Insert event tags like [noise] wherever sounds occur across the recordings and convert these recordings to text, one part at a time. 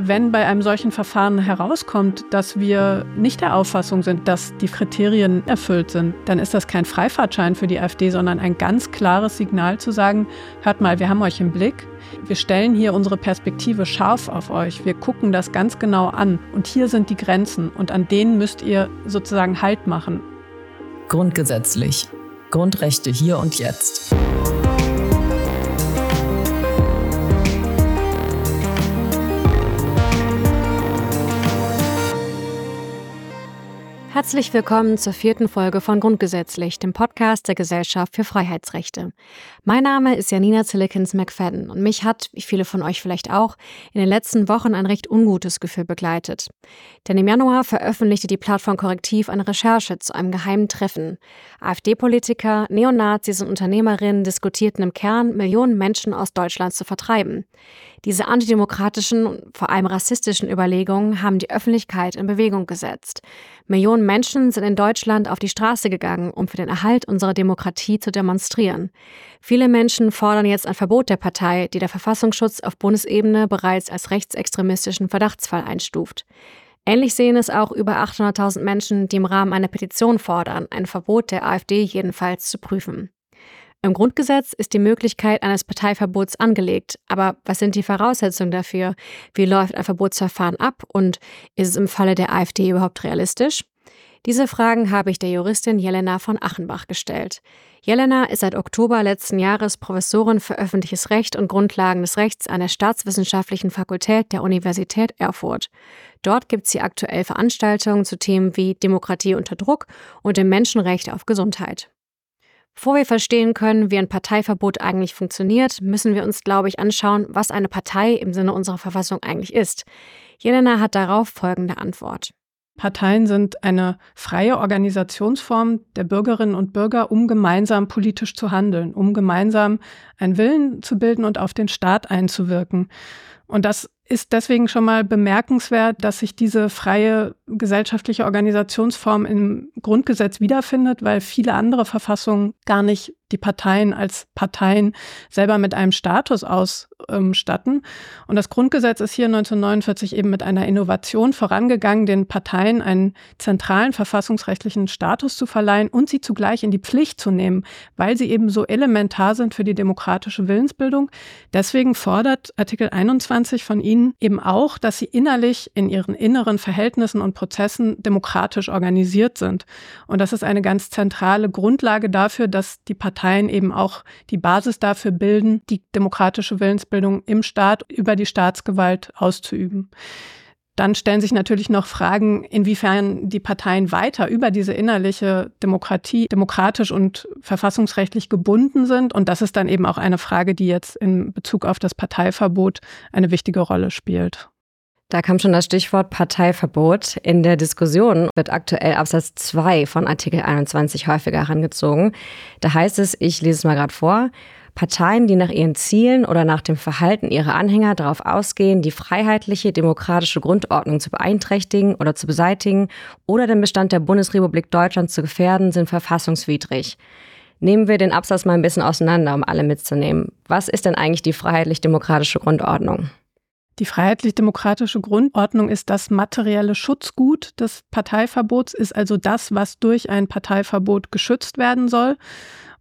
wenn bei einem solchen Verfahren herauskommt, dass wir nicht der Auffassung sind, dass die Kriterien erfüllt sind, dann ist das kein Freifahrtschein für die AfD, sondern ein ganz klares Signal zu sagen, hört mal, wir haben euch im Blick, wir stellen hier unsere Perspektive scharf auf euch, wir gucken das ganz genau an und hier sind die Grenzen und an denen müsst ihr sozusagen Halt machen. Grundgesetzlich. Grundrechte hier und jetzt. Herzlich willkommen zur vierten Folge von Grundgesetzlich, dem Podcast der Gesellschaft für Freiheitsrechte. Mein Name ist Janina Zillikens McFadden und mich hat, wie viele von euch vielleicht auch, in den letzten Wochen ein recht ungutes Gefühl begleitet. Denn im Januar veröffentlichte die Plattform Korrektiv eine Recherche zu einem geheimen Treffen. AfD-Politiker, Neonazis und Unternehmerinnen diskutierten im Kern, Millionen Menschen aus Deutschland zu vertreiben. Diese antidemokratischen und vor allem rassistischen Überlegungen haben die Öffentlichkeit in Bewegung gesetzt. Millionen Menschen sind in Deutschland auf die Straße gegangen, um für den Erhalt unserer Demokratie zu demonstrieren. Viele Menschen fordern jetzt ein Verbot der Partei, die der Verfassungsschutz auf Bundesebene bereits als rechtsextremistischen Verdachtsfall einstuft. Ähnlich sehen es auch über 800.000 Menschen, die im Rahmen einer Petition fordern, ein Verbot der AfD jedenfalls zu prüfen. Im Grundgesetz ist die Möglichkeit eines Parteiverbots angelegt. Aber was sind die Voraussetzungen dafür? Wie läuft ein Verbotsverfahren ab? Und ist es im Falle der AfD überhaupt realistisch? Diese Fragen habe ich der Juristin Jelena von Achenbach gestellt. Jelena ist seit Oktober letzten Jahres Professorin für öffentliches Recht und Grundlagen des Rechts an der Staatswissenschaftlichen Fakultät der Universität Erfurt. Dort gibt sie aktuell Veranstaltungen zu Themen wie Demokratie unter Druck und dem Menschenrecht auf Gesundheit. Bevor wir verstehen können, wie ein Parteiverbot eigentlich funktioniert, müssen wir uns, glaube ich, anschauen, was eine Partei im Sinne unserer Verfassung eigentlich ist. Jelena hat darauf folgende Antwort. Parteien sind eine freie Organisationsform der Bürgerinnen und Bürger, um gemeinsam politisch zu handeln, um gemeinsam einen Willen zu bilden und auf den Staat einzuwirken. Und das ist deswegen schon mal bemerkenswert, dass sich diese freie gesellschaftliche Organisationsform im Grundgesetz wiederfindet, weil viele andere Verfassungen gar nicht die Parteien als Parteien selber mit einem Status ausstatten. Und das Grundgesetz ist hier 1949 eben mit einer Innovation vorangegangen, den Parteien einen zentralen verfassungsrechtlichen Status zu verleihen und sie zugleich in die Pflicht zu nehmen, weil sie eben so elementar sind für die demokratische Willensbildung. Deswegen fordert Artikel 21 von Ihnen eben auch, dass sie innerlich in ihren inneren Verhältnissen und Prozessen demokratisch organisiert sind. Und das ist eine ganz zentrale Grundlage dafür, dass die Parteien Parteien eben auch die Basis dafür bilden, die demokratische Willensbildung im Staat über die Staatsgewalt auszuüben. Dann stellen sich natürlich noch Fragen, inwiefern die Parteien weiter über diese innerliche Demokratie demokratisch und verfassungsrechtlich gebunden sind. Und das ist dann eben auch eine Frage, die jetzt in Bezug auf das Parteiverbot eine wichtige Rolle spielt. Da kam schon das Stichwort Parteiverbot. In der Diskussion wird aktuell Absatz 2 von Artikel 21 häufiger herangezogen. Da heißt es, ich lese es mal gerade vor, Parteien, die nach ihren Zielen oder nach dem Verhalten ihrer Anhänger darauf ausgehen, die freiheitliche demokratische Grundordnung zu beeinträchtigen oder zu beseitigen oder den Bestand der Bundesrepublik Deutschland zu gefährden, sind verfassungswidrig. Nehmen wir den Absatz mal ein bisschen auseinander, um alle mitzunehmen. Was ist denn eigentlich die freiheitlich-demokratische Grundordnung? Die freiheitlich-demokratische Grundordnung ist das materielle Schutzgut des Parteiverbots, ist also das, was durch ein Parteiverbot geschützt werden soll.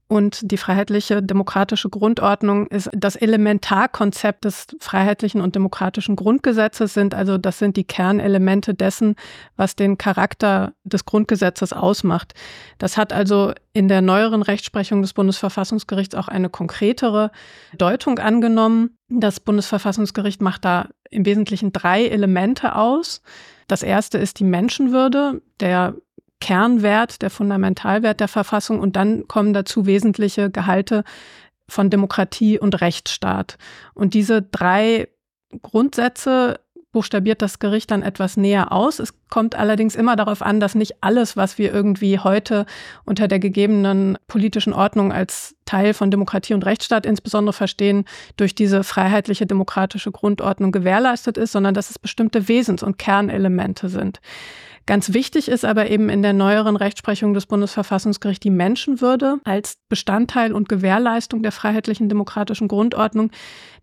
Und die freiheitliche demokratische Grundordnung ist das Elementarkonzept des freiheitlichen und demokratischen Grundgesetzes sind. Also das sind die Kernelemente dessen, was den Charakter des Grundgesetzes ausmacht. Das hat also in der neueren Rechtsprechung des Bundesverfassungsgerichts auch eine konkretere Deutung angenommen. Das Bundesverfassungsgericht macht da im Wesentlichen drei Elemente aus. Das erste ist die Menschenwürde, der Kernwert, der Fundamentalwert der Verfassung und dann kommen dazu wesentliche Gehalte von Demokratie und Rechtsstaat. Und diese drei Grundsätze buchstabiert das Gericht dann etwas näher aus. Es kommt allerdings immer darauf an, dass nicht alles, was wir irgendwie heute unter der gegebenen politischen Ordnung als Teil von Demokratie und Rechtsstaat insbesondere verstehen, durch diese freiheitliche demokratische Grundordnung gewährleistet ist, sondern dass es bestimmte Wesens- und Kernelemente sind. Ganz wichtig ist aber eben in der neueren Rechtsprechung des Bundesverfassungsgerichts die Menschenwürde als Bestandteil und Gewährleistung der freiheitlichen demokratischen Grundordnung,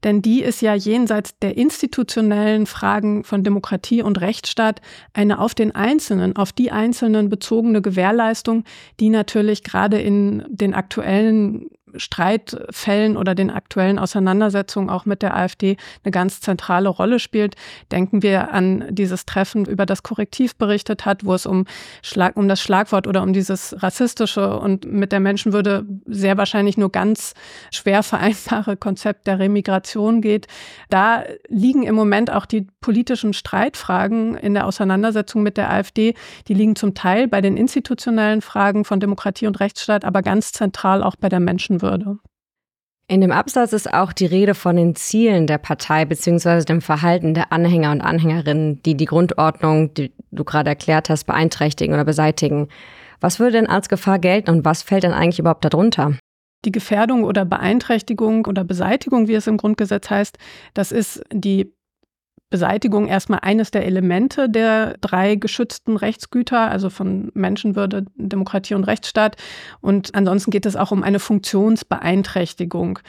denn die ist ja jenseits der institutionellen Fragen von Demokratie und Rechtsstaat eine auf den Einzelnen, auf die Einzelnen bezogene Gewährleistung, die natürlich gerade in den aktuellen Streitfällen oder den aktuellen Auseinandersetzungen auch mit der AfD eine ganz zentrale Rolle spielt. Denken wir an dieses Treffen, über das Korrektiv berichtet hat, wo es um, Schlag, um das Schlagwort oder um dieses rassistische und mit der Menschenwürde sehr wahrscheinlich nur ganz schwer vereinbare Konzept der Remigration geht. Da liegen im Moment auch die politischen Streitfragen in der Auseinandersetzung mit der AfD. Die liegen zum Teil bei den institutionellen Fragen von Demokratie und Rechtsstaat, aber ganz zentral auch bei der Menschenwürde würde. In dem Absatz ist auch die Rede von den Zielen der Partei bzw. dem Verhalten der Anhänger und Anhängerinnen, die die Grundordnung, die du gerade erklärt hast, beeinträchtigen oder beseitigen. Was würde denn als Gefahr gelten und was fällt denn eigentlich überhaupt darunter? Die Gefährdung oder Beeinträchtigung oder Beseitigung, wie es im Grundgesetz heißt, das ist die Beseitigung erstmal eines der Elemente der drei geschützten Rechtsgüter, also von Menschenwürde, Demokratie und Rechtsstaat. Und ansonsten geht es auch um eine Funktionsbeeinträchtigung.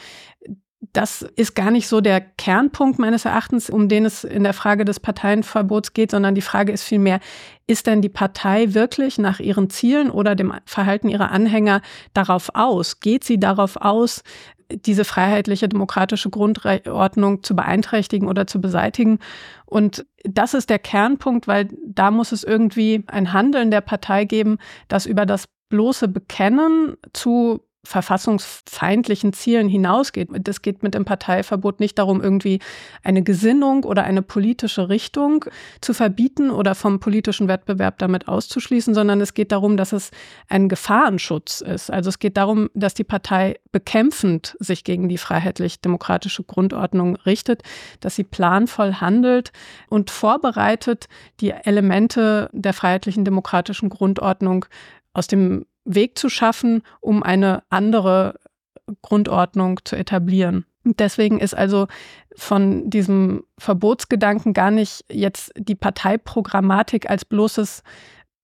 Das ist gar nicht so der Kernpunkt meines Erachtens, um den es in der Frage des Parteienverbots geht, sondern die Frage ist vielmehr, ist denn die Partei wirklich nach ihren Zielen oder dem Verhalten ihrer Anhänger darauf aus? Geht sie darauf aus, diese freiheitliche demokratische Grundordnung zu beeinträchtigen oder zu beseitigen. Und das ist der Kernpunkt, weil da muss es irgendwie ein Handeln der Partei geben, das über das bloße Bekennen zu verfassungsfeindlichen Zielen hinausgeht. Es geht mit dem Parteiverbot nicht darum, irgendwie eine Gesinnung oder eine politische Richtung zu verbieten oder vom politischen Wettbewerb damit auszuschließen, sondern es geht darum, dass es ein Gefahrenschutz ist. Also es geht darum, dass die Partei bekämpfend sich gegen die freiheitlich-demokratische Grundordnung richtet, dass sie planvoll handelt und vorbereitet, die Elemente der freiheitlichen demokratischen Grundordnung aus dem Weg zu schaffen, um eine andere Grundordnung zu etablieren. Deswegen ist also von diesem Verbotsgedanken gar nicht jetzt die Parteiprogrammatik als bloßes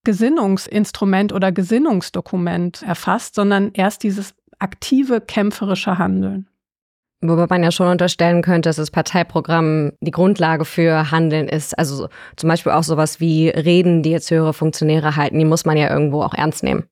Gesinnungsinstrument oder Gesinnungsdokument erfasst, sondern erst dieses aktive kämpferische Handeln. Wobei man ja schon unterstellen könnte, dass das Parteiprogramm die Grundlage für Handeln ist. Also zum Beispiel auch sowas wie Reden, die jetzt höhere Funktionäre halten, die muss man ja irgendwo auch ernst nehmen.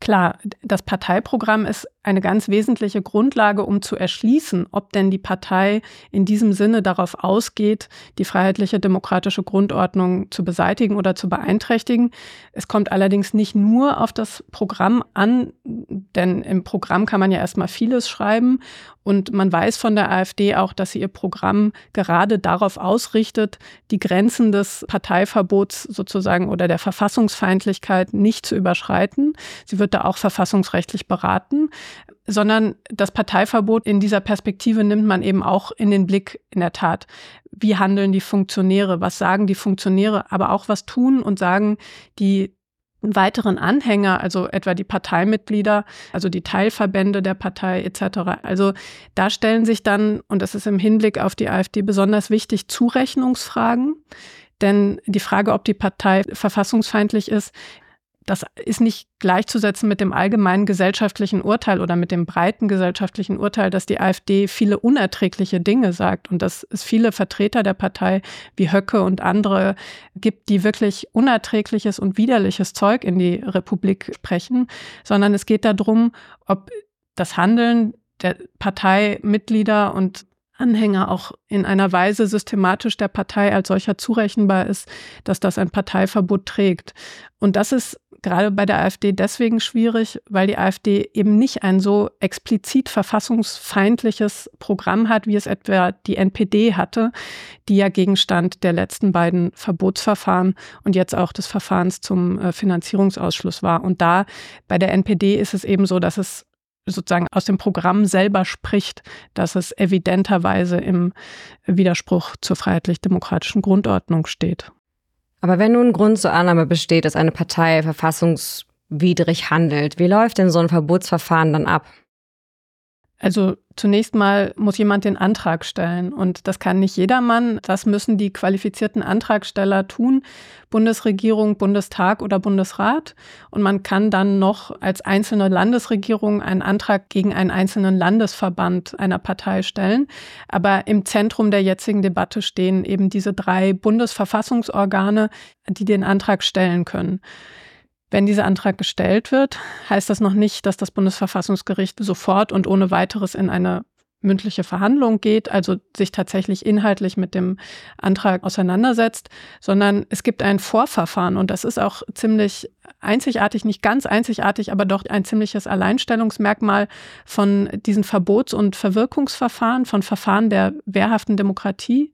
Klar, das Parteiprogramm ist eine ganz wesentliche Grundlage, um zu erschließen, ob denn die Partei in diesem Sinne darauf ausgeht, die freiheitliche demokratische Grundordnung zu beseitigen oder zu beeinträchtigen. Es kommt allerdings nicht nur auf das Programm an, denn im Programm kann man ja erstmal vieles schreiben und man weiß von der AfD auch, dass sie ihr Programm gerade darauf ausrichtet, die Grenzen des Parteiverbots sozusagen oder der Verfassungsfeindlichkeit nicht zu überschreiten. Sie wird da auch verfassungsrechtlich beraten sondern das Parteiverbot in dieser Perspektive nimmt man eben auch in den Blick, in der Tat. Wie handeln die Funktionäre? Was sagen die Funktionäre? Aber auch was tun und sagen die weiteren Anhänger, also etwa die Parteimitglieder, also die Teilverbände der Partei etc. Also da stellen sich dann, und das ist im Hinblick auf die AfD besonders wichtig, Zurechnungsfragen. Denn die Frage, ob die Partei verfassungsfeindlich ist, das ist nicht gleichzusetzen mit dem allgemeinen gesellschaftlichen Urteil oder mit dem breiten gesellschaftlichen Urteil, dass die AfD viele unerträgliche Dinge sagt und dass es viele Vertreter der Partei wie Höcke und andere gibt, die wirklich unerträgliches und widerliches Zeug in die Republik sprechen, sondern es geht darum, ob das Handeln der Parteimitglieder und Anhänger auch in einer Weise systematisch der Partei als solcher zurechenbar ist, dass das ein Parteiverbot trägt. Und das ist gerade bei der AfD deswegen schwierig, weil die AfD eben nicht ein so explizit verfassungsfeindliches Programm hat, wie es etwa die NPD hatte, die ja Gegenstand der letzten beiden Verbotsverfahren und jetzt auch des Verfahrens zum äh, Finanzierungsausschluss war. Und da bei der NPD ist es eben so, dass es sozusagen aus dem Programm selber spricht, dass es evidenterweise im Widerspruch zur freiheitlich-demokratischen Grundordnung steht. Aber wenn nun Grund zur Annahme besteht, dass eine Partei verfassungswidrig handelt, wie läuft denn so ein Verbotsverfahren dann ab? Also zunächst mal muss jemand den Antrag stellen und das kann nicht jedermann. Das müssen die qualifizierten Antragsteller tun, Bundesregierung, Bundestag oder Bundesrat. Und man kann dann noch als einzelne Landesregierung einen Antrag gegen einen einzelnen Landesverband einer Partei stellen. Aber im Zentrum der jetzigen Debatte stehen eben diese drei Bundesverfassungsorgane, die den Antrag stellen können. Wenn dieser Antrag gestellt wird, heißt das noch nicht, dass das Bundesverfassungsgericht sofort und ohne weiteres in eine mündliche Verhandlung geht, also sich tatsächlich inhaltlich mit dem Antrag auseinandersetzt, sondern es gibt ein Vorverfahren und das ist auch ziemlich einzigartig, nicht ganz einzigartig, aber doch ein ziemliches Alleinstellungsmerkmal von diesen Verbots- und Verwirkungsverfahren, von Verfahren der wehrhaften Demokratie.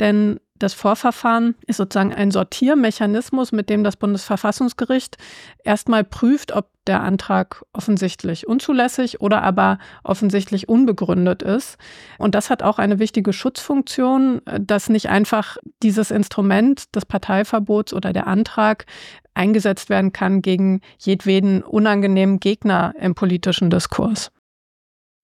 Denn das Vorverfahren ist sozusagen ein Sortiermechanismus, mit dem das Bundesverfassungsgericht erstmal prüft, ob der Antrag offensichtlich unzulässig oder aber offensichtlich unbegründet ist. Und das hat auch eine wichtige Schutzfunktion, dass nicht einfach dieses Instrument des Parteiverbots oder der Antrag eingesetzt werden kann gegen jedweden unangenehmen Gegner im politischen Diskurs.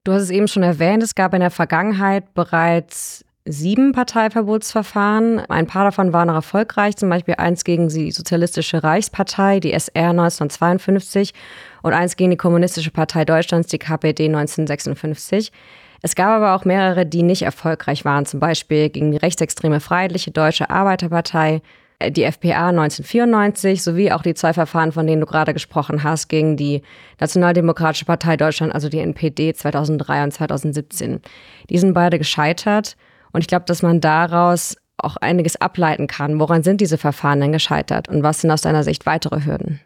Du hast es eben schon erwähnt, es gab in der Vergangenheit bereits sieben Parteiverbotsverfahren. Ein paar davon waren noch erfolgreich, zum Beispiel eins gegen die Sozialistische Reichspartei, die SR 1952 und eins gegen die Kommunistische Partei Deutschlands, die KPD 1956. Es gab aber auch mehrere, die nicht erfolgreich waren, zum Beispiel gegen die rechtsextreme Freiheitliche Deutsche Arbeiterpartei, äh, die FPA 1994 sowie auch die zwei Verfahren, von denen du gerade gesprochen hast, gegen die Nationaldemokratische Partei Deutschland, also die NPD 2003 und 2017. Die sind beide gescheitert. Und ich glaube, dass man daraus auch einiges ableiten kann. Woran sind diese Verfahren denn gescheitert und was sind aus deiner Sicht weitere Hürden?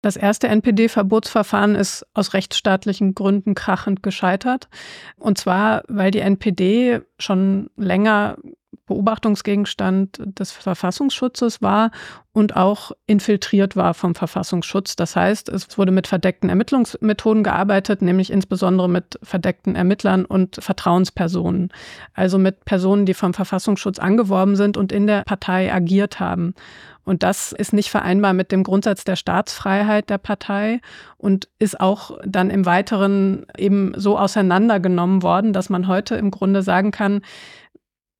Das erste NPD-Verbotsverfahren ist aus rechtsstaatlichen Gründen krachend gescheitert. Und zwar, weil die NPD schon länger Beobachtungsgegenstand des Verfassungsschutzes war und auch infiltriert war vom Verfassungsschutz. Das heißt, es wurde mit verdeckten Ermittlungsmethoden gearbeitet, nämlich insbesondere mit verdeckten Ermittlern und Vertrauenspersonen. Also mit Personen, die vom Verfassungsschutz angeworben sind und in der Partei agiert haben. Und das ist nicht vereinbar mit dem Grundsatz der Staatsfreiheit der Partei und ist auch dann im Weiteren eben so auseinandergenommen worden, dass man heute im Grunde sagen kann,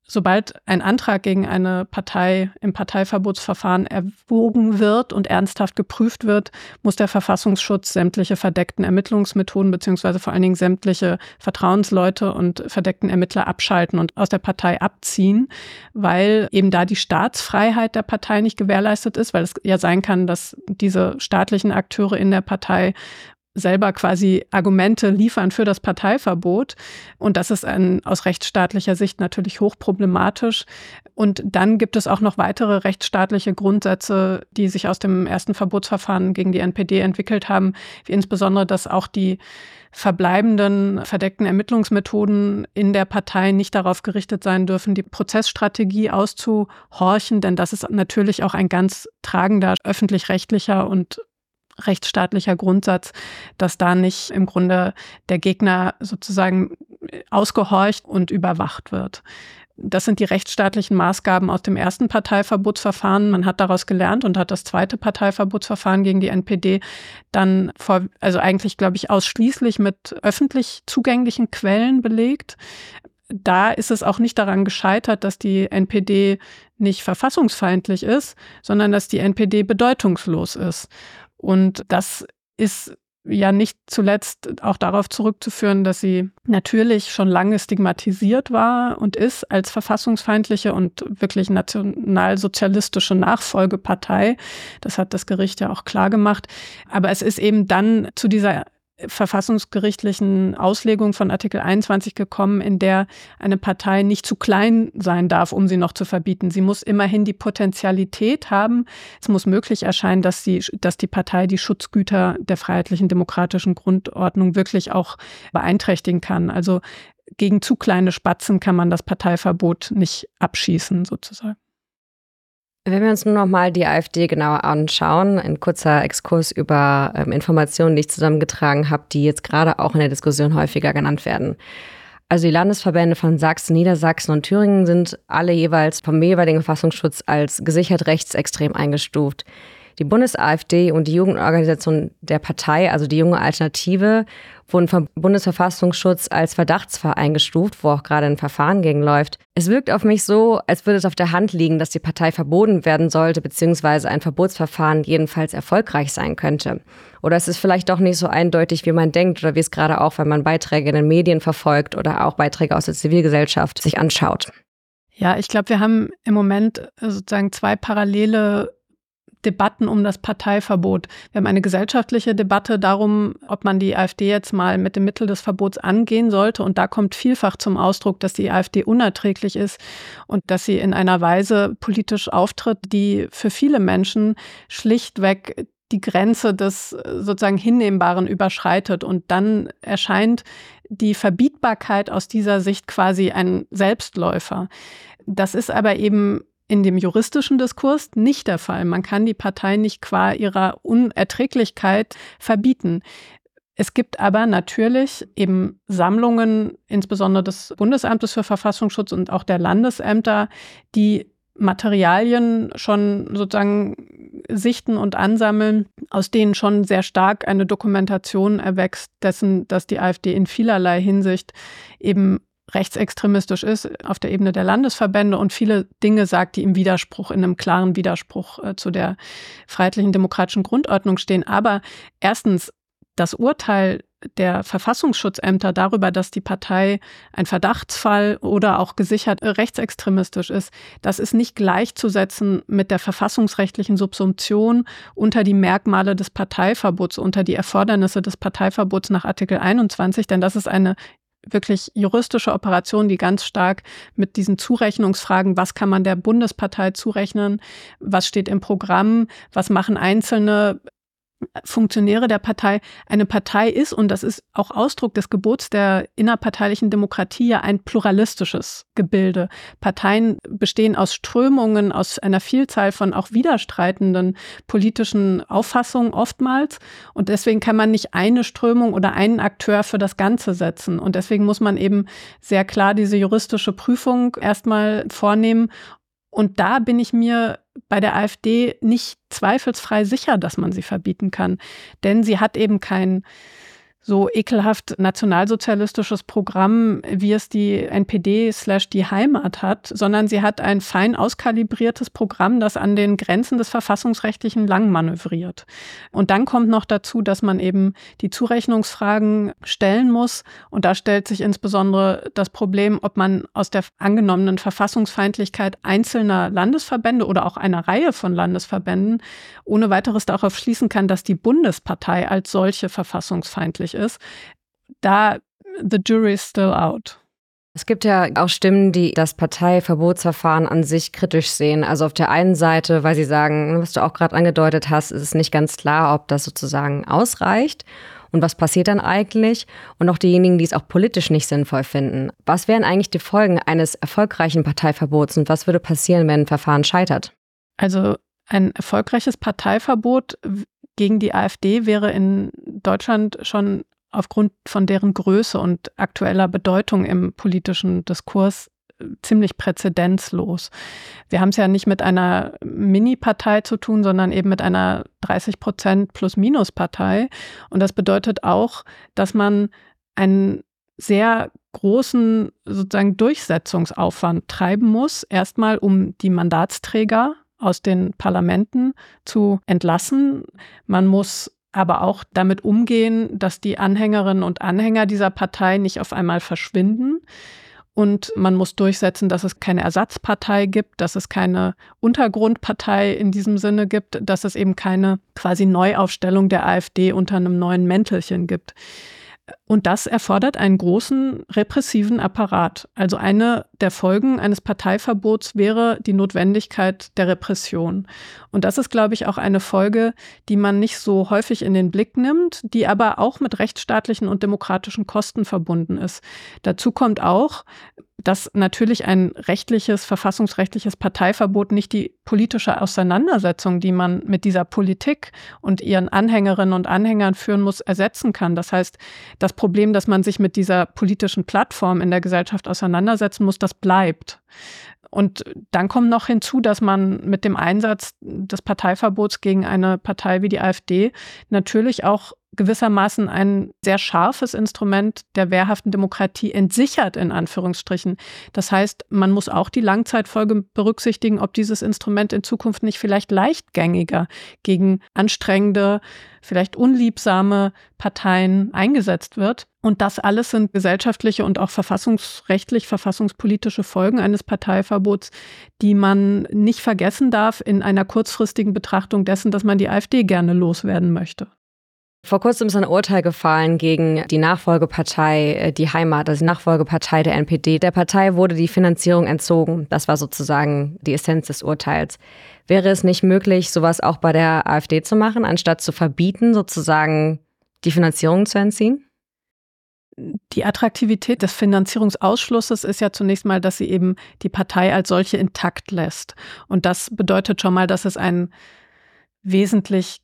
sobald ein Antrag gegen eine Partei im Parteiverbotsverfahren erwogen wird und ernsthaft geprüft wird, muss der Verfassungsschutz sämtliche verdeckten Ermittlungsmethoden beziehungsweise vor allen Dingen sämtliche Vertrauensleute und verdeckten Ermittler abschalten und aus der Partei abziehen, weil eben da die Staatsfreiheit der Partei nicht gewährleistet ist, weil es ja sein kann, dass diese staatlichen Akteure in der Partei selber quasi Argumente liefern für das Parteiverbot. Und das ist ein, aus rechtsstaatlicher Sicht natürlich hochproblematisch. Und dann gibt es auch noch weitere rechtsstaatliche Grundsätze, die sich aus dem ersten Verbotsverfahren gegen die NPD entwickelt haben, wie insbesondere, dass auch die verbleibenden verdeckten Ermittlungsmethoden in der Partei nicht darauf gerichtet sein dürfen, die Prozessstrategie auszuhorchen, denn das ist natürlich auch ein ganz tragender öffentlich-rechtlicher und rechtsstaatlicher Grundsatz, dass da nicht im Grunde der Gegner sozusagen ausgehorcht und überwacht wird. Das sind die rechtsstaatlichen Maßgaben aus dem ersten Parteiverbotsverfahren. Man hat daraus gelernt und hat das zweite Parteiverbotsverfahren gegen die NPD dann vor, also eigentlich, glaube ich, ausschließlich mit öffentlich zugänglichen Quellen belegt. Da ist es auch nicht daran gescheitert, dass die NPD nicht verfassungsfeindlich ist, sondern dass die NPD bedeutungslos ist. Und das ist ja nicht zuletzt auch darauf zurückzuführen, dass sie natürlich schon lange stigmatisiert war und ist als verfassungsfeindliche und wirklich nationalsozialistische Nachfolgepartei. Das hat das Gericht ja auch klar gemacht. Aber es ist eben dann zu dieser verfassungsgerichtlichen Auslegung von Artikel 21 gekommen, in der eine Partei nicht zu klein sein darf, um sie noch zu verbieten. Sie muss immerhin die Potentialität haben. Es muss möglich erscheinen, dass, sie, dass die Partei die Schutzgüter der freiheitlichen demokratischen Grundordnung wirklich auch beeinträchtigen kann. Also gegen zu kleine Spatzen kann man das Parteiverbot nicht abschießen, sozusagen. Wenn wir uns nun nochmal die AfD genauer anschauen, ein kurzer Exkurs über ähm, Informationen, die ich zusammengetragen habe, die jetzt gerade auch in der Diskussion häufiger genannt werden. Also die Landesverbände von Sachsen, Niedersachsen und Thüringen sind alle jeweils vom jeweiligen Verfassungsschutz als gesichert rechtsextrem eingestuft. Die Bundes-AfD und die Jugendorganisation der Partei, also die junge Alternative, wurden vom Bundesverfassungsschutz als Verdachtsfall eingestuft, wo auch gerade ein Verfahren gegen läuft. Es wirkt auf mich so, als würde es auf der Hand liegen, dass die Partei verboten werden sollte, beziehungsweise ein Verbotsverfahren jedenfalls erfolgreich sein könnte. Oder es ist vielleicht doch nicht so eindeutig, wie man denkt, oder wie es gerade auch, wenn man Beiträge in den Medien verfolgt oder auch Beiträge aus der Zivilgesellschaft sich anschaut. Ja, ich glaube, wir haben im Moment sozusagen zwei parallele Debatten um das Parteiverbot. Wir haben eine gesellschaftliche Debatte darum, ob man die AfD jetzt mal mit dem Mittel des Verbots angehen sollte. Und da kommt vielfach zum Ausdruck, dass die AfD unerträglich ist und dass sie in einer Weise politisch auftritt, die für viele Menschen schlichtweg die Grenze des sozusagen Hinnehmbaren überschreitet. Und dann erscheint die Verbietbarkeit aus dieser Sicht quasi ein Selbstläufer. Das ist aber eben in dem juristischen Diskurs nicht der Fall. Man kann die Partei nicht qua ihrer Unerträglichkeit verbieten. Es gibt aber natürlich eben Sammlungen, insbesondere des Bundesamtes für Verfassungsschutz und auch der Landesämter, die Materialien schon sozusagen sichten und ansammeln, aus denen schon sehr stark eine Dokumentation erwächst dessen, dass die AfD in vielerlei Hinsicht eben rechtsextremistisch ist auf der Ebene der Landesverbände und viele Dinge sagt, die im Widerspruch, in einem klaren Widerspruch äh, zu der freiheitlichen demokratischen Grundordnung stehen. Aber erstens, das Urteil der Verfassungsschutzämter darüber, dass die Partei ein Verdachtsfall oder auch gesichert rechtsextremistisch ist, das ist nicht gleichzusetzen mit der verfassungsrechtlichen Subsumption unter die Merkmale des Parteiverbots, unter die Erfordernisse des Parteiverbots nach Artikel 21, denn das ist eine wirklich juristische Operation, die ganz stark mit diesen Zurechnungsfragen, was kann man der Bundespartei zurechnen, was steht im Programm, was machen Einzelne Funktionäre der Partei eine Partei ist, und das ist auch Ausdruck des Gebots der innerparteilichen Demokratie, ja ein pluralistisches Gebilde. Parteien bestehen aus Strömungen, aus einer Vielzahl von auch widerstreitenden politischen Auffassungen oftmals. Und deswegen kann man nicht eine Strömung oder einen Akteur für das Ganze setzen. Und deswegen muss man eben sehr klar diese juristische Prüfung erstmal vornehmen und da bin ich mir bei der AfD nicht zweifelsfrei sicher, dass man sie verbieten kann. Denn sie hat eben kein so ekelhaft nationalsozialistisches Programm, wie es die NPD slash die Heimat hat, sondern sie hat ein fein auskalibriertes Programm, das an den Grenzen des Verfassungsrechtlichen lang manövriert. Und dann kommt noch dazu, dass man eben die Zurechnungsfragen stellen muss. Und da stellt sich insbesondere das Problem, ob man aus der angenommenen Verfassungsfeindlichkeit einzelner Landesverbände oder auch einer Reihe von Landesverbänden ohne weiteres darauf schließen kann, dass die Bundespartei als solche verfassungsfeindlich ist, da the jury is still out. Es gibt ja auch Stimmen, die das Parteiverbotsverfahren an sich kritisch sehen. Also auf der einen Seite, weil sie sagen, was du auch gerade angedeutet hast, ist es nicht ganz klar, ob das sozusagen ausreicht. Und was passiert dann eigentlich? Und auch diejenigen, die es auch politisch nicht sinnvoll finden. Was wären eigentlich die Folgen eines erfolgreichen Parteiverbots und was würde passieren, wenn ein Verfahren scheitert? Also ein erfolgreiches Parteiverbot gegen die AfD wäre in Deutschland schon aufgrund von deren Größe und aktueller Bedeutung im politischen Diskurs äh, ziemlich präzedenzlos. Wir haben es ja nicht mit einer Mini-Partei zu tun, sondern eben mit einer 30 Prozent Plus-Minus-Partei. Und das bedeutet auch, dass man einen sehr großen sozusagen Durchsetzungsaufwand treiben muss, erstmal um die Mandatsträger aus den Parlamenten zu entlassen. Man muss aber auch damit umgehen, dass die Anhängerinnen und Anhänger dieser Partei nicht auf einmal verschwinden. Und man muss durchsetzen, dass es keine Ersatzpartei gibt, dass es keine Untergrundpartei in diesem Sinne gibt, dass es eben keine quasi Neuaufstellung der AfD unter einem neuen Mäntelchen gibt. Und das erfordert einen großen repressiven Apparat. Also eine der Folgen eines Parteiverbots wäre die Notwendigkeit der Repression. Und das ist, glaube ich, auch eine Folge, die man nicht so häufig in den Blick nimmt, die aber auch mit rechtsstaatlichen und demokratischen Kosten verbunden ist. Dazu kommt auch, dass natürlich ein rechtliches, verfassungsrechtliches Parteiverbot nicht die politische Auseinandersetzung, die man mit dieser Politik und ihren Anhängerinnen und Anhängern führen muss, ersetzen kann. Das heißt, das Problem, dass man sich mit dieser politischen Plattform in der Gesellschaft auseinandersetzen muss, das bleibt. Und dann kommt noch hinzu, dass man mit dem Einsatz des Parteiverbots gegen eine Partei wie die AfD natürlich auch gewissermaßen ein sehr scharfes Instrument der wehrhaften Demokratie entsichert, in Anführungsstrichen. Das heißt, man muss auch die Langzeitfolge berücksichtigen, ob dieses Instrument in Zukunft nicht vielleicht leichtgängiger gegen anstrengende, vielleicht unliebsame Parteien eingesetzt wird. Und das alles sind gesellschaftliche und auch verfassungsrechtlich, verfassungspolitische Folgen eines Parteiverbots, die man nicht vergessen darf in einer kurzfristigen Betrachtung dessen, dass man die AfD gerne loswerden möchte. Vor kurzem ist ein Urteil gefallen gegen die Nachfolgepartei äh, Die Heimat, also die Nachfolgepartei der NPD. Der Partei wurde die Finanzierung entzogen. Das war sozusagen die Essenz des Urteils. Wäre es nicht möglich, sowas auch bei der AfD zu machen, anstatt zu verbieten, sozusagen die Finanzierung zu entziehen? Die Attraktivität des Finanzierungsausschlusses ist ja zunächst mal, dass sie eben die Partei als solche intakt lässt. Und das bedeutet schon mal, dass es ein wesentlich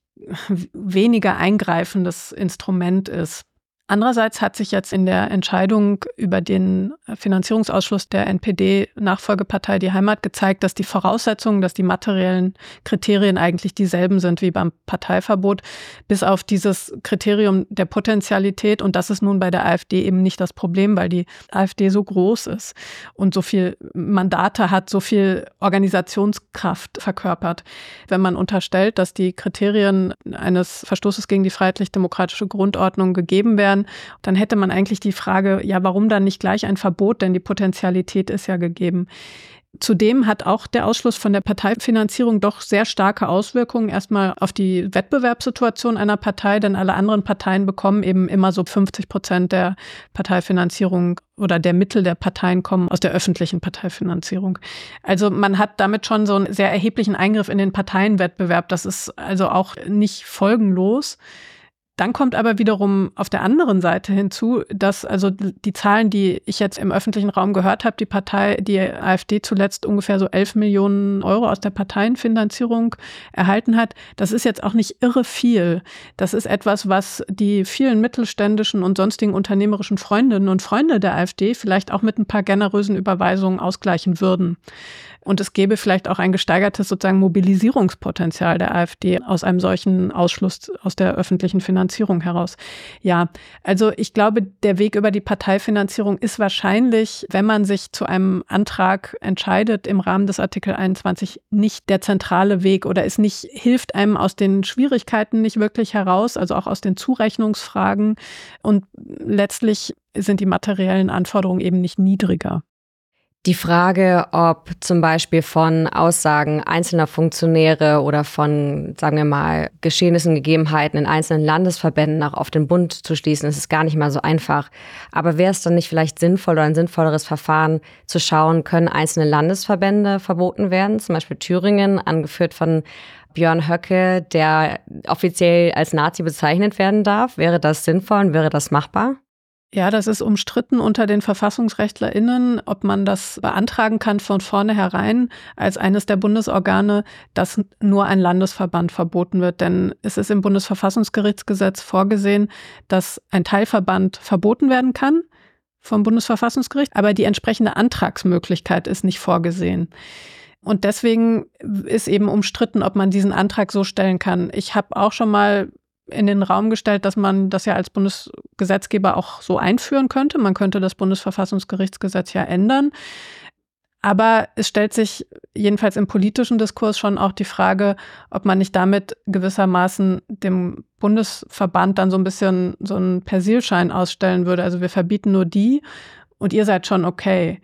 weniger eingreifendes Instrument ist. Andererseits hat sich jetzt in der Entscheidung über den Finanzierungsausschluss der NPD-Nachfolgepartei Die Heimat gezeigt, dass die Voraussetzungen, dass die materiellen Kriterien eigentlich dieselben sind wie beim Parteiverbot, bis auf dieses Kriterium der Potentialität. Und das ist nun bei der AfD eben nicht das Problem, weil die AfD so groß ist und so viel Mandate hat, so viel Organisationskraft verkörpert. Wenn man unterstellt, dass die Kriterien eines Verstoßes gegen die freiheitlich-demokratische Grundordnung gegeben werden, wären, dann hätte man eigentlich die Frage, ja, warum dann nicht gleich ein Verbot, denn die Potentialität ist ja gegeben. Zudem hat auch der Ausschluss von der Parteifinanzierung doch sehr starke Auswirkungen erstmal auf die Wettbewerbssituation einer Partei, denn alle anderen Parteien bekommen eben immer so 50 Prozent der Parteifinanzierung oder der Mittel der Parteien kommen aus der öffentlichen Parteifinanzierung. Also man hat damit schon so einen sehr erheblichen Eingriff in den Parteienwettbewerb. Das ist also auch nicht folgenlos. Dann kommt aber wiederum auf der anderen Seite hinzu, dass also die Zahlen, die ich jetzt im öffentlichen Raum gehört habe, die Partei, die AfD zuletzt ungefähr so 11 Millionen Euro aus der Parteienfinanzierung erhalten hat, das ist jetzt auch nicht irre viel. Das ist etwas, was die vielen mittelständischen und sonstigen unternehmerischen Freundinnen und Freunde der AfD vielleicht auch mit ein paar generösen Überweisungen ausgleichen würden. Und es gäbe vielleicht auch ein gesteigertes sozusagen Mobilisierungspotenzial der AfD aus einem solchen Ausschluss aus der öffentlichen Finanzierung heraus. Ja, also ich glaube, der Weg über die Parteifinanzierung ist wahrscheinlich, wenn man sich zu einem Antrag entscheidet im Rahmen des Artikel 21, nicht der zentrale Weg oder es nicht hilft einem aus den Schwierigkeiten nicht wirklich heraus, also auch aus den Zurechnungsfragen. Und letztlich sind die materiellen Anforderungen eben nicht niedriger. Die Frage, ob zum Beispiel von Aussagen einzelner Funktionäre oder von, sagen wir mal, Geschehnissen, Gegebenheiten in einzelnen Landesverbänden auch auf den Bund zu schließen, ist es gar nicht mal so einfach. Aber wäre es dann nicht vielleicht sinnvoll oder ein sinnvolleres Verfahren zu schauen, können einzelne Landesverbände verboten werden? Zum Beispiel Thüringen, angeführt von Björn Höcke, der offiziell als Nazi bezeichnet werden darf. Wäre das sinnvoll und wäre das machbar? Ja, das ist umstritten unter den VerfassungsrechtlerInnen, ob man das beantragen kann von vornherein als eines der Bundesorgane, dass nur ein Landesverband verboten wird. Denn es ist im Bundesverfassungsgerichtsgesetz vorgesehen, dass ein Teilverband verboten werden kann vom Bundesverfassungsgericht, aber die entsprechende Antragsmöglichkeit ist nicht vorgesehen. Und deswegen ist eben umstritten, ob man diesen Antrag so stellen kann. Ich habe auch schon mal in den Raum gestellt, dass man das ja als Bundesgesetzgeber auch so einführen könnte. Man könnte das Bundesverfassungsgerichtsgesetz ja ändern. Aber es stellt sich jedenfalls im politischen Diskurs schon auch die Frage, ob man nicht damit gewissermaßen dem Bundesverband dann so ein bisschen so einen Persilschein ausstellen würde. Also wir verbieten nur die und ihr seid schon okay.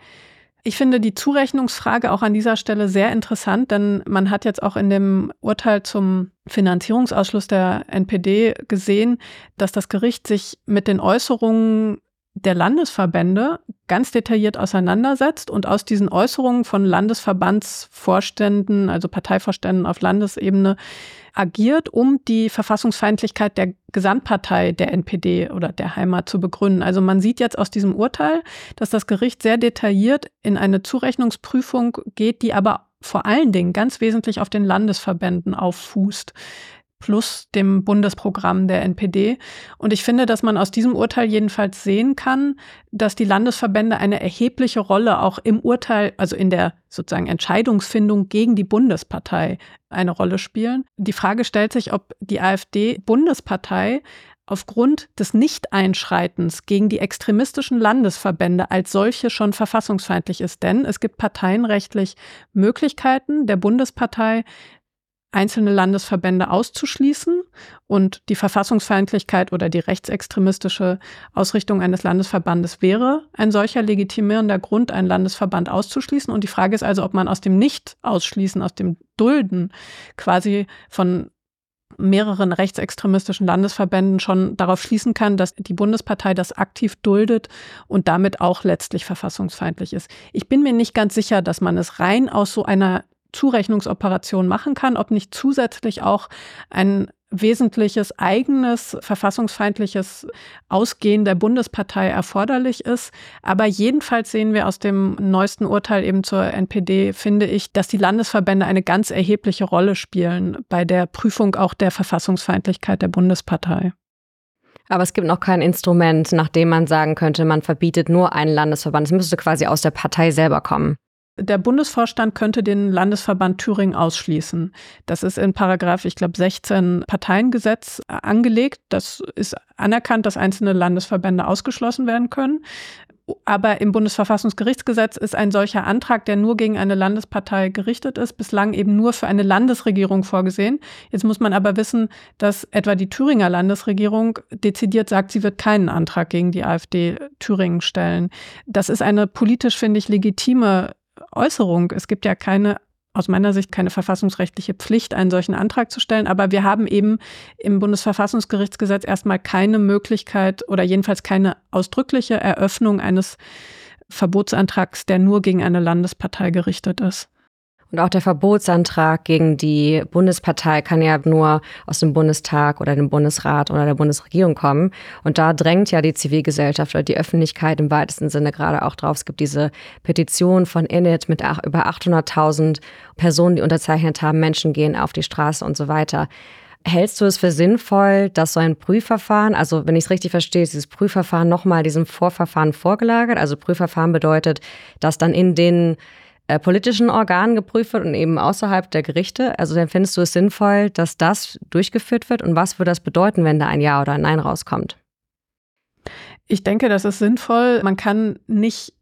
Ich finde die Zurechnungsfrage auch an dieser Stelle sehr interessant, denn man hat jetzt auch in dem Urteil zum Finanzierungsausschluss der NPD gesehen, dass das Gericht sich mit den Äußerungen der Landesverbände ganz detailliert auseinandersetzt und aus diesen Äußerungen von Landesverbandsvorständen, also Parteivorständen auf Landesebene, agiert, um die Verfassungsfeindlichkeit der Gesamtpartei der NPD oder der Heimat zu begründen. Also man sieht jetzt aus diesem Urteil, dass das Gericht sehr detailliert in eine Zurechnungsprüfung geht, die aber vor allen Dingen ganz wesentlich auf den Landesverbänden auffußt plus dem Bundesprogramm der NPD. Und ich finde, dass man aus diesem Urteil jedenfalls sehen kann, dass die Landesverbände eine erhebliche Rolle auch im Urteil, also in der sozusagen Entscheidungsfindung gegen die Bundespartei eine Rolle spielen. Die Frage stellt sich, ob die AfD-Bundespartei aufgrund des Nicht-Einschreitens gegen die extremistischen Landesverbände als solche schon verfassungsfeindlich ist. Denn es gibt parteienrechtlich Möglichkeiten der Bundespartei, einzelne Landesverbände auszuschließen und die Verfassungsfeindlichkeit oder die rechtsextremistische Ausrichtung eines Landesverbandes wäre ein solcher legitimierender Grund, einen Landesverband auszuschließen. Und die Frage ist also, ob man aus dem Nicht-Ausschließen, aus dem Dulden quasi von mehreren rechtsextremistischen Landesverbänden schon darauf schließen kann, dass die Bundespartei das aktiv duldet und damit auch letztlich verfassungsfeindlich ist. Ich bin mir nicht ganz sicher, dass man es rein aus so einer Zurechnungsoperation machen kann, ob nicht zusätzlich auch ein wesentliches eigenes verfassungsfeindliches Ausgehen der Bundespartei erforderlich ist. Aber jedenfalls sehen wir aus dem neuesten Urteil eben zur NPD, finde ich, dass die Landesverbände eine ganz erhebliche Rolle spielen bei der Prüfung auch der Verfassungsfeindlichkeit der Bundespartei. Aber es gibt noch kein Instrument, nach dem man sagen könnte, man verbietet nur einen Landesverband. Es müsste quasi aus der Partei selber kommen. Der Bundesvorstand könnte den Landesverband Thüringen ausschließen. Das ist in Paragraph, ich glaube, 16 Parteiengesetz angelegt. Das ist anerkannt, dass einzelne Landesverbände ausgeschlossen werden können. Aber im Bundesverfassungsgerichtsgesetz ist ein solcher Antrag, der nur gegen eine Landespartei gerichtet ist, bislang eben nur für eine Landesregierung vorgesehen. Jetzt muss man aber wissen, dass etwa die Thüringer Landesregierung dezidiert sagt, sie wird keinen Antrag gegen die AfD Thüringen stellen. Das ist eine politisch, finde ich, legitime Äußerung. Es gibt ja keine aus meiner Sicht keine verfassungsrechtliche Pflicht, einen solchen Antrag zu stellen. Aber wir haben eben im Bundesverfassungsgerichtsgesetz erstmal keine Möglichkeit oder jedenfalls keine ausdrückliche Eröffnung eines Verbotsantrags, der nur gegen eine Landespartei gerichtet ist. Und auch der Verbotsantrag gegen die Bundespartei kann ja nur aus dem Bundestag oder dem Bundesrat oder der Bundesregierung kommen. Und da drängt ja die Zivilgesellschaft oder die Öffentlichkeit im weitesten Sinne gerade auch drauf. Es gibt diese Petition von Init mit über 800.000 Personen, die unterzeichnet haben, Menschen gehen auf die Straße und so weiter. Hältst du es für sinnvoll, dass so ein Prüfverfahren, also wenn ich es richtig verstehe, ist dieses Prüfverfahren nochmal diesem Vorverfahren vorgelagert? Also Prüfverfahren bedeutet, dass dann in den äh, politischen Organen geprüft wird und eben außerhalb der Gerichte. Also dann findest du es sinnvoll, dass das durchgeführt wird und was würde das bedeuten, wenn da ein Ja oder ein Nein rauskommt? Ich denke, das ist sinnvoll. Man kann nicht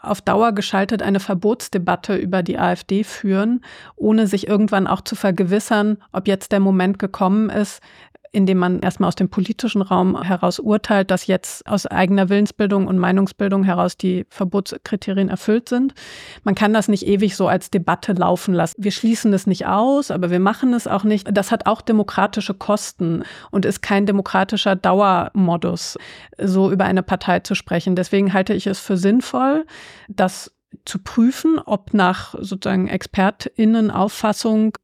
auf Dauer geschaltet eine Verbotsdebatte über die AfD führen, ohne sich irgendwann auch zu vergewissern, ob jetzt der Moment gekommen ist, indem man erstmal aus dem politischen Raum heraus urteilt, dass jetzt aus eigener Willensbildung und Meinungsbildung heraus die Verbotskriterien erfüllt sind. Man kann das nicht ewig so als Debatte laufen lassen. Wir schließen es nicht aus, aber wir machen es auch nicht. Das hat auch demokratische Kosten und ist kein demokratischer Dauermodus, so über eine Partei zu sprechen. Deswegen halte ich es für sinnvoll, dass zu prüfen, ob nach sozusagen ExpertInnen-Auffassung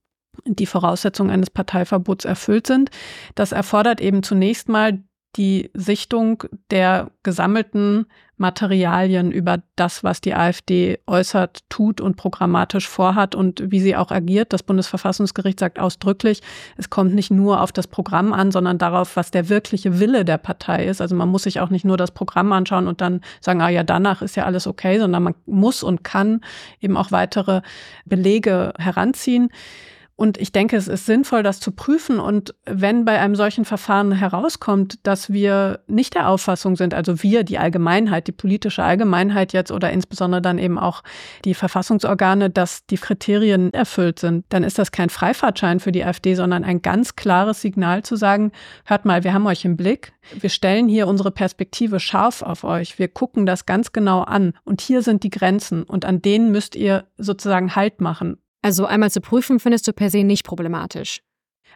die Voraussetzungen eines Parteiverbots erfüllt sind. Das erfordert eben zunächst mal die Sichtung der gesammelten Materialien über das, was die AfD äußert, tut und programmatisch vorhat und wie sie auch agiert. Das Bundesverfassungsgericht sagt ausdrücklich, es kommt nicht nur auf das Programm an, sondern darauf, was der wirkliche Wille der Partei ist. Also man muss sich auch nicht nur das Programm anschauen und dann sagen, ah ja, danach ist ja alles okay, sondern man muss und kann eben auch weitere Belege heranziehen. Und ich denke, es ist sinnvoll, das zu prüfen. Und wenn bei einem solchen Verfahren herauskommt, dass wir nicht der Auffassung sind, also wir, die Allgemeinheit, die politische Allgemeinheit jetzt oder insbesondere dann eben auch die Verfassungsorgane, dass die Kriterien erfüllt sind, dann ist das kein Freifahrtschein für die AfD, sondern ein ganz klares Signal zu sagen, hört mal, wir haben euch im Blick. Wir stellen hier unsere Perspektive scharf auf euch. Wir gucken das ganz genau an. Und hier sind die Grenzen. Und an denen müsst ihr sozusagen Halt machen. Also einmal zu prüfen, findest du per se nicht problematisch.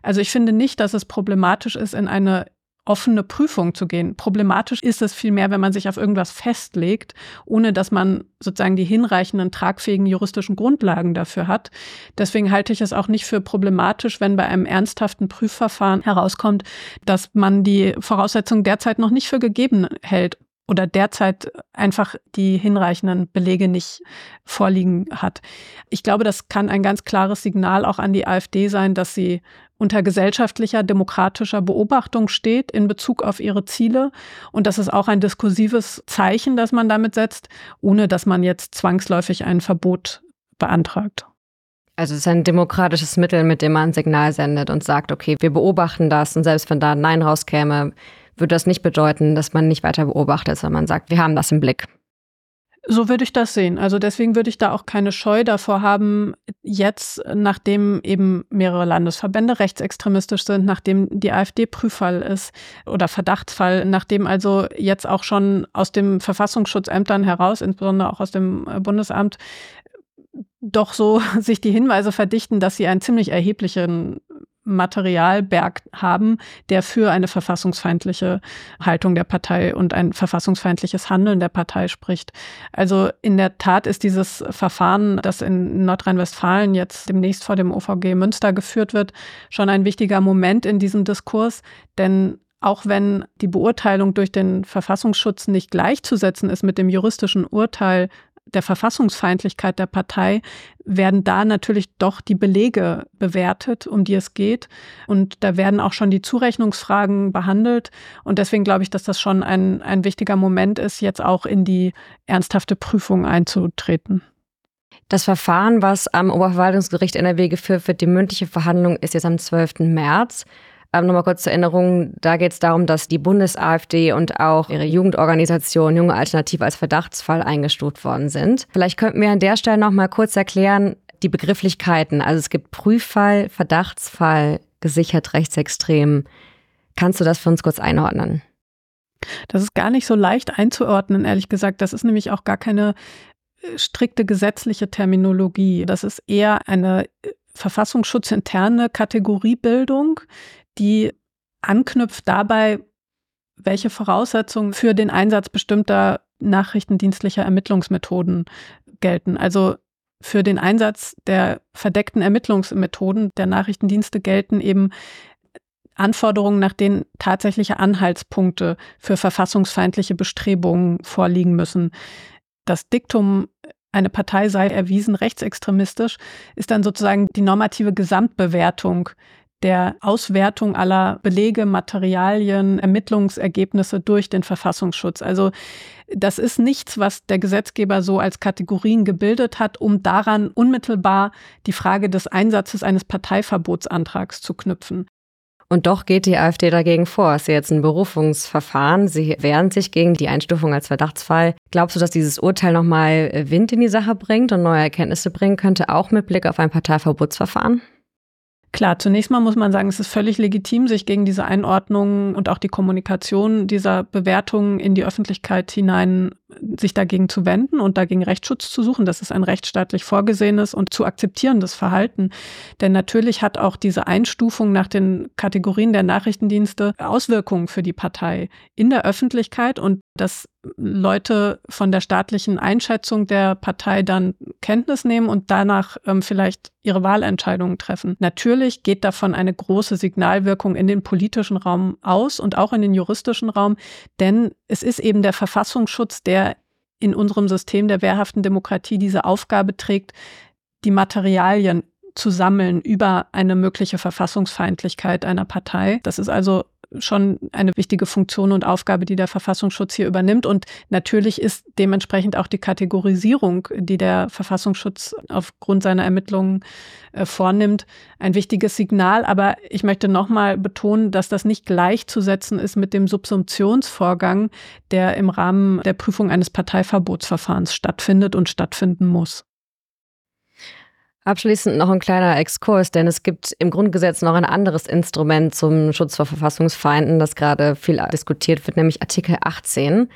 Also ich finde nicht, dass es problematisch ist, in eine offene Prüfung zu gehen. Problematisch ist es vielmehr, wenn man sich auf irgendwas festlegt, ohne dass man sozusagen die hinreichenden tragfähigen juristischen Grundlagen dafür hat. Deswegen halte ich es auch nicht für problematisch, wenn bei einem ernsthaften Prüfverfahren herauskommt, dass man die Voraussetzungen derzeit noch nicht für gegeben hält oder derzeit einfach die hinreichenden Belege nicht vorliegen hat. Ich glaube, das kann ein ganz klares Signal auch an die AfD sein, dass sie unter gesellschaftlicher, demokratischer Beobachtung steht in Bezug auf ihre Ziele. Und das ist auch ein diskursives Zeichen, das man damit setzt, ohne dass man jetzt zwangsläufig ein Verbot beantragt. Also es ist ein demokratisches Mittel, mit dem man ein Signal sendet und sagt, okay, wir beobachten das und selbst wenn da ein Nein rauskäme, würde das nicht bedeuten, dass man nicht weiter beobachtet, sondern man sagt, wir haben das im Blick. So würde ich das sehen. Also deswegen würde ich da auch keine Scheu davor haben, jetzt, nachdem eben mehrere Landesverbände rechtsextremistisch sind, nachdem die AfD Prüffall ist oder Verdachtsfall, nachdem also jetzt auch schon aus den Verfassungsschutzämtern heraus, insbesondere auch aus dem Bundesamt, doch so [laughs] sich die Hinweise verdichten, dass sie einen ziemlich erheblichen Materialberg haben, der für eine verfassungsfeindliche Haltung der Partei und ein verfassungsfeindliches Handeln der Partei spricht. Also in der Tat ist dieses Verfahren, das in Nordrhein-Westfalen jetzt demnächst vor dem OVG Münster geführt wird, schon ein wichtiger Moment in diesem Diskurs, denn auch wenn die Beurteilung durch den Verfassungsschutz nicht gleichzusetzen ist mit dem juristischen Urteil der Verfassungsfeindlichkeit der Partei werden da natürlich doch die Belege bewertet, um die es geht. Und da werden auch schon die Zurechnungsfragen behandelt. Und deswegen glaube ich, dass das schon ein, ein wichtiger Moment ist, jetzt auch in die ernsthafte Prüfung einzutreten. Das Verfahren, was am Oberverwaltungsgericht NRW geführt wird, die mündliche Verhandlung ist jetzt am 12. März. Ähm, Nochmal kurz zur Erinnerung, da geht es darum, dass die Bundes-AfD und auch ihre Jugendorganisation Junge Alternative als Verdachtsfall eingestuft worden sind. Vielleicht könnten wir an der Stelle nochmal kurz erklären, die Begrifflichkeiten. Also es gibt Prüffall, Verdachtsfall, gesichert rechtsextrem. Kannst du das für uns kurz einordnen? Das ist gar nicht so leicht einzuordnen, ehrlich gesagt. Das ist nämlich auch gar keine äh, strikte gesetzliche Terminologie. Das ist eher eine äh, verfassungsschutzinterne Kategoriebildung, die anknüpft dabei, welche Voraussetzungen für den Einsatz bestimmter nachrichtendienstlicher Ermittlungsmethoden gelten. Also für den Einsatz der verdeckten Ermittlungsmethoden der Nachrichtendienste gelten eben Anforderungen, nach denen tatsächliche Anhaltspunkte für verfassungsfeindliche Bestrebungen vorliegen müssen. Das Diktum, eine Partei sei erwiesen rechtsextremistisch, ist dann sozusagen die normative Gesamtbewertung der Auswertung aller Belege, Materialien, Ermittlungsergebnisse durch den Verfassungsschutz. Also das ist nichts, was der Gesetzgeber so als Kategorien gebildet hat, um daran unmittelbar die Frage des Einsatzes eines Parteiverbotsantrags zu knüpfen. Und doch geht die AfD dagegen vor. Es ist jetzt ein Berufungsverfahren. Sie wehren sich gegen die Einstufung als Verdachtsfall. Glaubst du, dass dieses Urteil nochmal Wind in die Sache bringt und neue Erkenntnisse bringen könnte, auch mit Blick auf ein Parteiverbotsverfahren? Klar, zunächst mal muss man sagen, es ist völlig legitim, sich gegen diese Einordnung und auch die Kommunikation dieser Bewertungen in die Öffentlichkeit hinein sich dagegen zu wenden und dagegen Rechtsschutz zu suchen. Das ist ein rechtsstaatlich vorgesehenes und zu akzeptierendes Verhalten. Denn natürlich hat auch diese Einstufung nach den Kategorien der Nachrichtendienste Auswirkungen für die Partei in der Öffentlichkeit und dass Leute von der staatlichen Einschätzung der Partei dann Kenntnis nehmen und danach ähm, vielleicht ihre Wahlentscheidungen treffen. Natürlich geht davon eine große Signalwirkung in den politischen Raum aus und auch in den juristischen Raum, denn es ist eben der Verfassungsschutz, der in unserem System der wehrhaften Demokratie diese Aufgabe trägt, die Materialien zu sammeln über eine mögliche Verfassungsfeindlichkeit einer Partei. Das ist also schon eine wichtige Funktion und Aufgabe, die der Verfassungsschutz hier übernimmt. Und natürlich ist dementsprechend auch die Kategorisierung, die der Verfassungsschutz aufgrund seiner Ermittlungen äh, vornimmt, ein wichtiges Signal. Aber ich möchte nochmal betonen, dass das nicht gleichzusetzen ist mit dem Subsumptionsvorgang, der im Rahmen der Prüfung eines Parteiverbotsverfahrens stattfindet und stattfinden muss. Abschließend noch ein kleiner Exkurs, denn es gibt im Grundgesetz noch ein anderes Instrument zum Schutz vor Verfassungsfeinden, das gerade viel diskutiert wird, nämlich Artikel 18.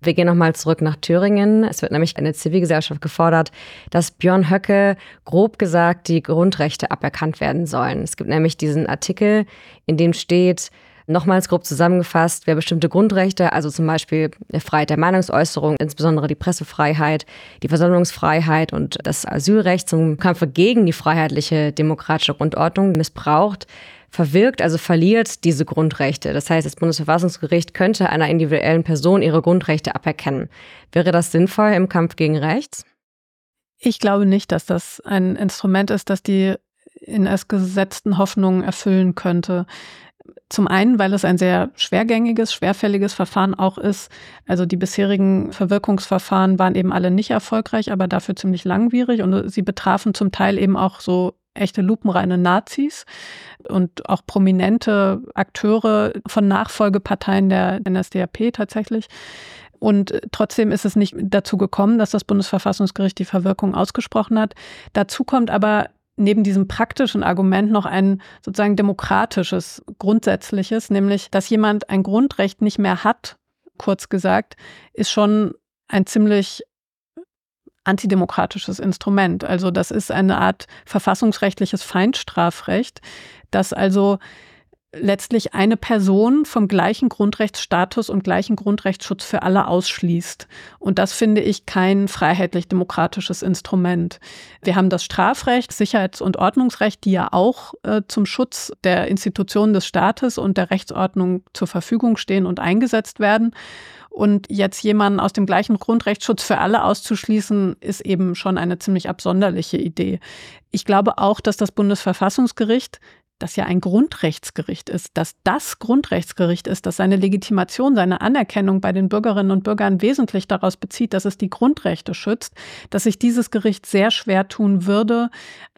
Wir gehen nochmal zurück nach Thüringen. Es wird nämlich eine Zivilgesellschaft gefordert, dass Björn Höcke grob gesagt die Grundrechte aberkannt werden sollen. Es gibt nämlich diesen Artikel, in dem steht, Nochmals grob zusammengefasst, wer bestimmte Grundrechte, also zum Beispiel die Freiheit der Meinungsäußerung, insbesondere die Pressefreiheit, die Versammlungsfreiheit und das Asylrecht zum Kampfe gegen die freiheitliche demokratische Grundordnung missbraucht, verwirkt, also verliert diese Grundrechte. Das heißt, das Bundesverfassungsgericht könnte einer individuellen Person ihre Grundrechte aberkennen. Wäre das sinnvoll im Kampf gegen rechts? Ich glaube nicht, dass das ein Instrument ist, das die in es gesetzten Hoffnungen erfüllen könnte. Zum einen, weil es ein sehr schwergängiges, schwerfälliges Verfahren auch ist. Also die bisherigen Verwirkungsverfahren waren eben alle nicht erfolgreich, aber dafür ziemlich langwierig und sie betrafen zum Teil eben auch so echte lupenreine Nazis und auch prominente Akteure von Nachfolgeparteien der NSDAP tatsächlich. Und trotzdem ist es nicht dazu gekommen, dass das Bundesverfassungsgericht die Verwirkung ausgesprochen hat. Dazu kommt aber neben diesem praktischen Argument noch ein sozusagen demokratisches, grundsätzliches, nämlich, dass jemand ein Grundrecht nicht mehr hat, kurz gesagt, ist schon ein ziemlich antidemokratisches Instrument. Also das ist eine Art verfassungsrechtliches Feindstrafrecht, das also letztlich eine Person vom gleichen Grundrechtsstatus und gleichen Grundrechtsschutz für alle ausschließt. Und das finde ich kein freiheitlich-demokratisches Instrument. Wir haben das Strafrecht, Sicherheits- und Ordnungsrecht, die ja auch äh, zum Schutz der Institutionen des Staates und der Rechtsordnung zur Verfügung stehen und eingesetzt werden. Und jetzt jemanden aus dem gleichen Grundrechtsschutz für alle auszuschließen, ist eben schon eine ziemlich absonderliche Idee. Ich glaube auch, dass das Bundesverfassungsgericht das ja ein Grundrechtsgericht ist, dass das Grundrechtsgericht ist, dass seine Legitimation, seine Anerkennung bei den Bürgerinnen und Bürgern wesentlich daraus bezieht, dass es die Grundrechte schützt, dass sich dieses Gericht sehr schwer tun würde,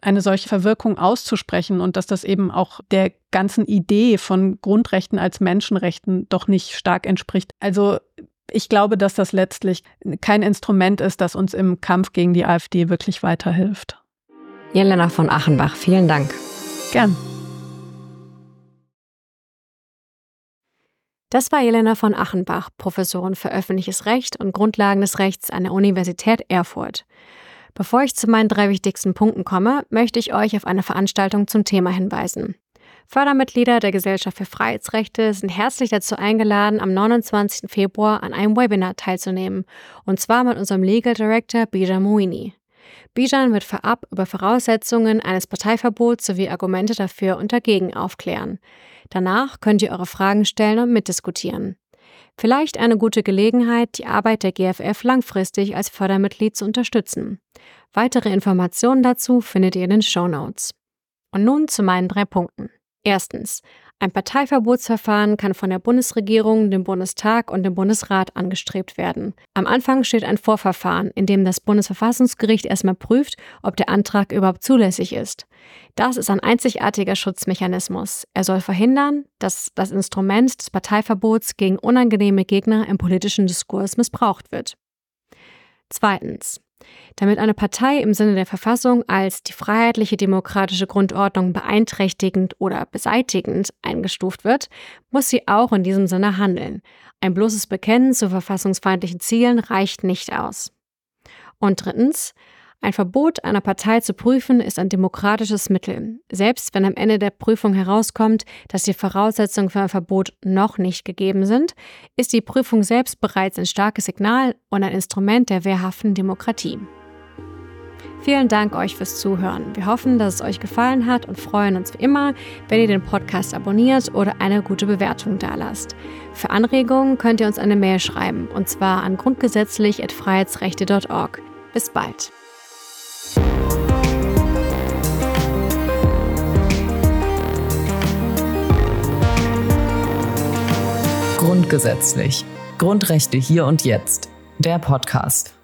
eine solche Verwirkung auszusprechen und dass das eben auch der ganzen Idee von Grundrechten als Menschenrechten doch nicht stark entspricht. Also ich glaube, dass das letztlich kein Instrument ist, das uns im Kampf gegen die AfD wirklich weiterhilft. Jelena von Achenbach, vielen Dank. Gern. Das war Jelena von Achenbach, Professorin für öffentliches Recht und Grundlagen des Rechts an der Universität Erfurt. Bevor ich zu meinen drei wichtigsten Punkten komme, möchte ich euch auf eine Veranstaltung zum Thema hinweisen. Fördermitglieder der Gesellschaft für Freiheitsrechte sind herzlich dazu eingeladen, am 29. Februar an einem Webinar teilzunehmen, und zwar mit unserem Legal Director Bijan Mouini. Bijan wird vorab über Voraussetzungen eines Parteiverbots sowie Argumente dafür und dagegen aufklären. Danach könnt ihr eure Fragen stellen und mitdiskutieren. Vielleicht eine gute Gelegenheit, die Arbeit der GFF langfristig als Fördermitglied zu unterstützen. Weitere Informationen dazu findet ihr in den Show Notes. Und nun zu meinen drei Punkten. Erstens. Ein Parteiverbotsverfahren kann von der Bundesregierung, dem Bundestag und dem Bundesrat angestrebt werden. Am Anfang steht ein Vorverfahren, in dem das Bundesverfassungsgericht erstmal prüft, ob der Antrag überhaupt zulässig ist. Das ist ein einzigartiger Schutzmechanismus. Er soll verhindern, dass das Instrument des Parteiverbots gegen unangenehme Gegner im politischen Diskurs missbraucht wird. Zweitens. Damit eine Partei im Sinne der Verfassung als die freiheitliche demokratische Grundordnung beeinträchtigend oder beseitigend eingestuft wird, muss sie auch in diesem Sinne handeln. Ein bloßes Bekennen zu verfassungsfeindlichen Zielen reicht nicht aus. Und drittens, ein Verbot einer Partei zu prüfen ist ein demokratisches Mittel, selbst wenn am Ende der Prüfung herauskommt, dass die Voraussetzungen für ein Verbot noch nicht gegeben sind, ist die Prüfung selbst bereits ein starkes Signal und ein Instrument der wehrhaften Demokratie. Vielen Dank euch fürs Zuhören. Wir hoffen, dass es euch gefallen hat und freuen uns wie immer, wenn ihr den Podcast abonniert oder eine gute Bewertung dalasst. Für Anregungen könnt ihr uns eine Mail schreiben, und zwar an grundgesetzlich.freiheitsrechte.org. Bis bald. Grundgesetzlich. Grundrechte hier und jetzt. Der Podcast.